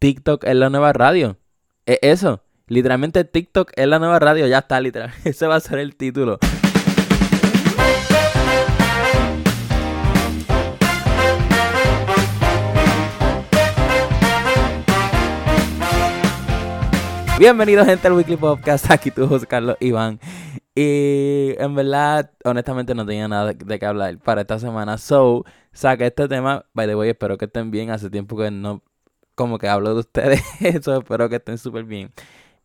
TikTok es la nueva radio. Es eso. Literalmente TikTok es la nueva radio. Ya está, literal. Ese va a ser el título. Bienvenidos gente al Weekly Podcast, aquí tu José Carlos Iván. Y en verdad, honestamente no tenía nada de qué hablar para esta semana. So, saqué este tema, by the way, espero que estén bien. Hace tiempo que no como que hablo de ustedes, eso espero que estén súper bien.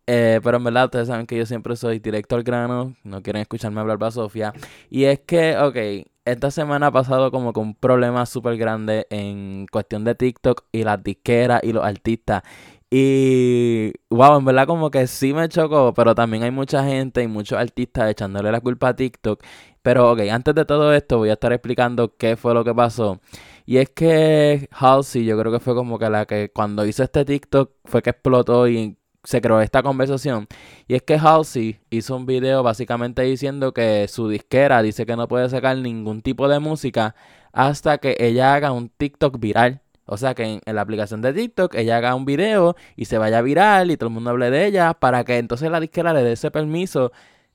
Eh, pero en verdad, ustedes saben que yo siempre soy directo al grano, no quieren escucharme hablar para Sofía. Y es que, ok, esta semana ha pasado como con un problema súper grande en cuestión de TikTok y las disqueras y los artistas. Y wow, en verdad como que sí me chocó, pero también hay mucha gente y muchos artistas echándole la culpa a TikTok. Pero ok, antes de todo esto voy a estar explicando qué fue lo que pasó. Y es que Halsey, yo creo que fue como que la que cuando hizo este TikTok fue que explotó y se creó esta conversación. Y es que Halsey hizo un video básicamente diciendo que su disquera dice que no puede sacar ningún tipo de música hasta que ella haga un TikTok viral. O sea que en, la aplicación de TikTok ella haga un video y se vaya viral y todo el mundo hable de ella para que entonces la disquera le dé ese permiso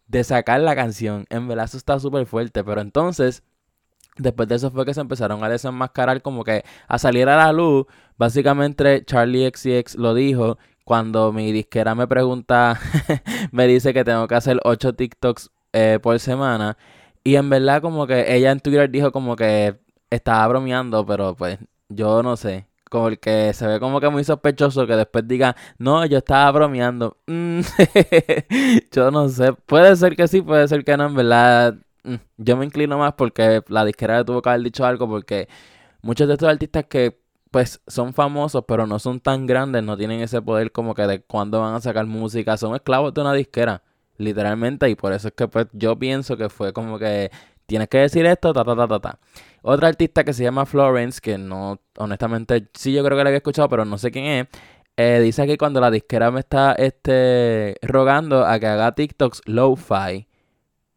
de sacar la canción. En verdad eso está súper fuerte. Pero entonces, después de eso fue que se empezaron a desenmascarar como que a salir a la luz. Básicamente Charlie XCX lo dijo cuando mi disquera me pregunta, me dice que tengo que hacer 8 TikToks eh, por semana. Y en verdad como que ella en Twitter dijo como que estaba bromeando, pero pues yo no sé. Porque se ve como que muy sospechoso que después diga, no, yo estaba bromeando. Mm, yo no sé. Puede ser que sí, puede ser que no, en verdad. Mm, yo me inclino más porque la disquera tuvo que haber dicho algo. Porque muchos de estos artistas que pues son famosos, pero no son tan grandes, no tienen ese poder como que de cuándo van a sacar música. Son esclavos de una disquera, literalmente. Y por eso es que pues yo pienso que fue como que tienes que decir esto, ta, ta, ta, ta, ta. Otra artista que se llama Florence, que no, honestamente, sí yo creo que la había escuchado, pero no sé quién es. Eh, dice que cuando la disquera me está este, rogando a que haga TikToks low-fi.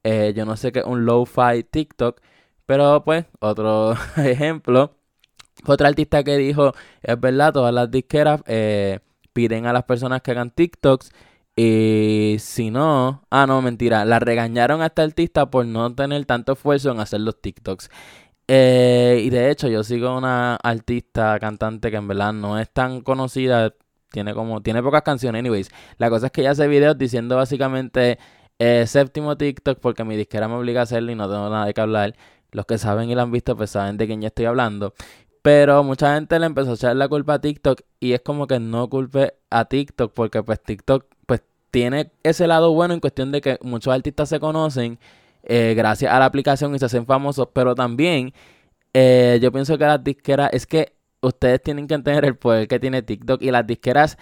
Eh, yo no sé qué es un low-fi TikTok, pero pues, otro ejemplo. Otra artista que dijo, es verdad, todas las disqueras eh, piden a las personas que hagan TikToks y si no, ah, no, mentira, la regañaron a esta artista por no tener tanto esfuerzo en hacer los TikToks. Eh, y de hecho, yo sigo una artista cantante que en verdad no es tan conocida, tiene como, tiene pocas canciones, anyways. La cosa es que ella hace videos diciendo básicamente eh, séptimo TikTok porque mi disquera me obliga a hacerlo y no tengo nada de qué hablar. Los que saben y lo han visto, pues saben de quién ya estoy hablando. Pero mucha gente le empezó a echar la culpa a TikTok y es como que no culpe a TikTok porque pues TikTok tiene ese lado bueno en cuestión de que muchos artistas se conocen eh, gracias a la aplicación y se hacen famosos, pero también eh, yo pienso que las disqueras es que ustedes tienen que entender el poder que tiene TikTok y las disqueras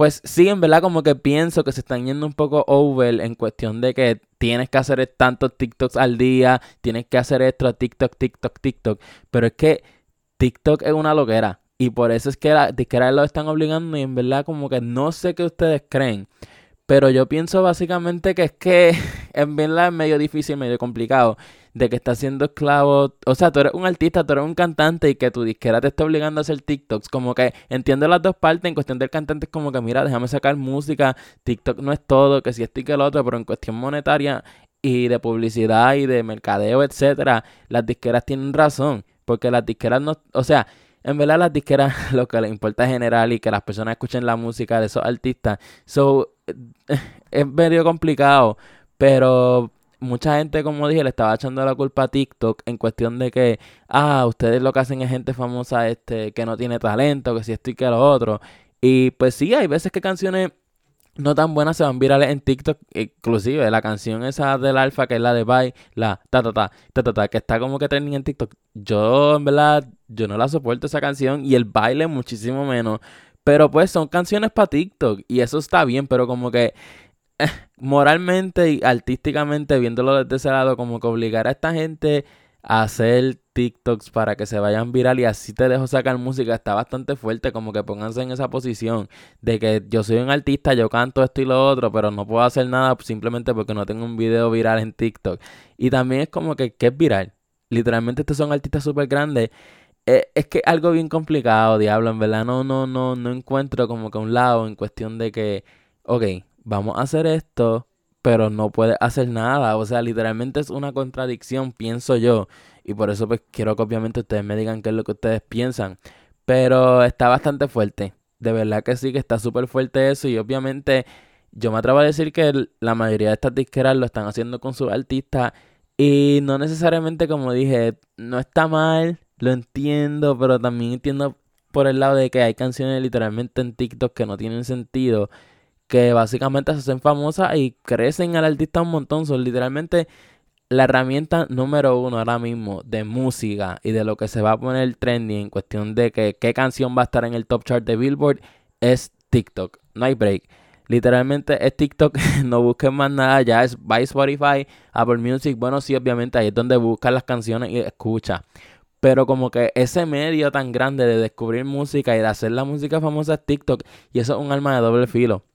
pues sí, en verdad como que pienso que se están yendo un poco over en cuestión de que tienes que hacer tantos TikToks al día, tienes que hacer esto, TikTok, TikTok, TikTok, pero es que TikTok es una loquera y por eso es que las disqueras lo están obligando y en verdad como que no sé qué ustedes creen. Pero yo pienso básicamente que es que en verdad es medio difícil, medio complicado. De que estás siendo esclavo. O sea, tú eres un artista, tú eres un cantante y que tu disquera te está obligando a hacer TikToks. Como que entiendo las dos partes. En cuestión del cantante es como que, mira, déjame sacar música. TikTok no es todo, que si esto y que el otro. Pero en cuestión monetaria y de publicidad y de mercadeo, etcétera, las disqueras tienen razón. Porque las disqueras no. O sea, en verdad las disqueras lo que les importa es general y que las personas escuchen la música de esos artistas. So, es medio complicado, pero mucha gente, como dije, le estaba echando la culpa a TikTok en cuestión de que, ah, ustedes lo que hacen es gente famosa este que no tiene talento, que si esto y que lo otro. Y pues sí, hay veces que canciones no tan buenas se van virales en TikTok, inclusive la canción esa del alfa que es la de Bye, la ta ta ta ta ta, ta que está como que trending en TikTok. Yo en verdad yo no la soporto esa canción y el baile muchísimo menos. Pero pues son canciones para TikTok y eso está bien, pero como que moralmente y artísticamente viéndolo desde ese lado, como que obligar a esta gente a hacer TikToks para que se vayan viral y así te dejo sacar música está bastante fuerte, como que pónganse en esa posición de que yo soy un artista, yo canto esto y lo otro, pero no puedo hacer nada simplemente porque no tengo un video viral en TikTok. Y también es como que, ¿qué es viral? Literalmente estos son artistas súper grandes eh, es que algo bien complicado, diablo, en verdad no, no, no, no encuentro como que un lado en cuestión de que, ok, vamos a hacer esto, pero no puede hacer nada. O sea, literalmente es una contradicción, pienso yo. Y por eso pues quiero que obviamente ustedes me digan qué es lo que ustedes piensan. Pero está bastante fuerte. De verdad que sí, que está súper fuerte eso. Y obviamente yo me atrevo a decir que la mayoría de estas disqueras lo están haciendo con sus artistas. Y no necesariamente, como dije, no está mal, lo entiendo, pero también entiendo por el lado de que hay canciones literalmente en TikTok que no tienen sentido que básicamente se hacen famosas y crecen al artista un montón. Son literalmente la herramienta número uno ahora mismo de música y de lo que se va a poner trending en cuestión de que qué canción va a estar en el top chart de Billboard es TikTok. No hay break. Literalmente es TikTok, no busquen más nada, ya es by Spotify, Apple Music. Bueno, sí, obviamente ahí es donde buscan las canciones y escucha. Pero como que ese medio tan grande de descubrir música y de hacer la música famosa es TikTok. Y eso es un arma de doble filo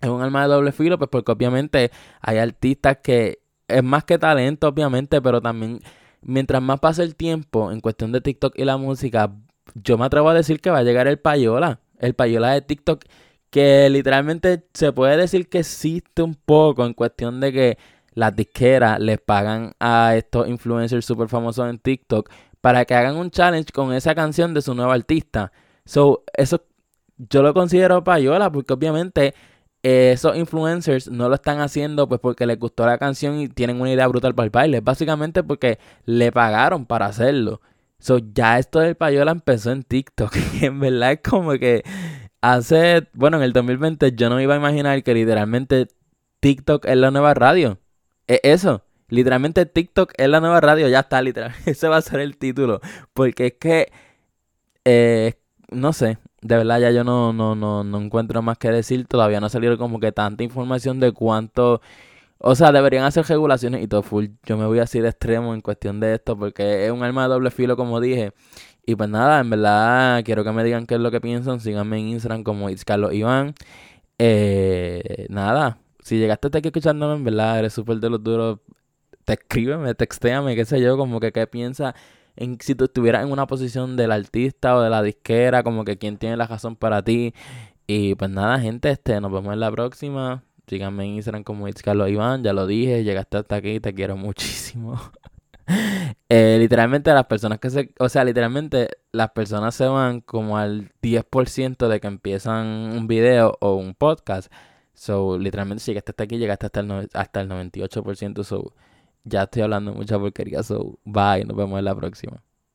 es un arma de doble filo, pues porque obviamente hay artistas que es más que talento, obviamente, pero también mientras más pasa el tiempo en cuestión de TikTok y la música, yo me atrevo a decir que va a llegar el payola, el payola de TikTok, que literalmente se puede decir que existe un poco en cuestión de que las disqueras les pagan a estos influencers súper famosos en TikTok para que hagan un challenge con esa canción de su nuevo artista. So, eso yo lo considero payola porque obviamente esos influencers no lo están haciendo pues porque les gustó la canción y tienen una idea brutal para el baile. Básicamente porque le pagaron para hacerlo. So, ya esto del payola empezó en TikTok. Y en verdad es como que hace, bueno, en el 2020 yo no iba a imaginar que literalmente TikTok es la nueva radio. Es eso. Literalmente TikTok es la nueva radio. Ya está, literal. Ese va a ser el título. Porque es que, eh, no sé, de verdad ya yo no, no, no, no encuentro más que decir. Todavía no ha salido como que tanta información de cuánto... O sea, deberían hacer regulaciones y todo full. Yo me voy a de extremo en cuestión de esto porque es un arma de doble filo, como dije. Y pues nada, en verdad quiero que me digan qué es lo que piensan. Síganme en Instagram como It's Carlos Iván. Eh, nada, si llegaste hasta aquí escuchándome, en verdad eres súper de los duros. Te escríbeme, textéame, qué sé yo, como que qué piensa si tú estuvieras en una posición del artista o de la disquera, como que quién tiene la razón para ti. Y pues nada, gente, este, nos vemos en la próxima. Síganme en Instagram como It's Carlos Iván, ya lo dije, llegaste hasta aquí, te quiero muchísimo. eh, literalmente las personas que se, o sea, literalmente las personas se van como al 10% de que empiezan un video o un podcast. So, literalmente si llegaste hasta aquí, llegaste hasta el, hasta el 98%. So, ya estoy hablando mucha porquería, so bye, nos vemos en la próxima.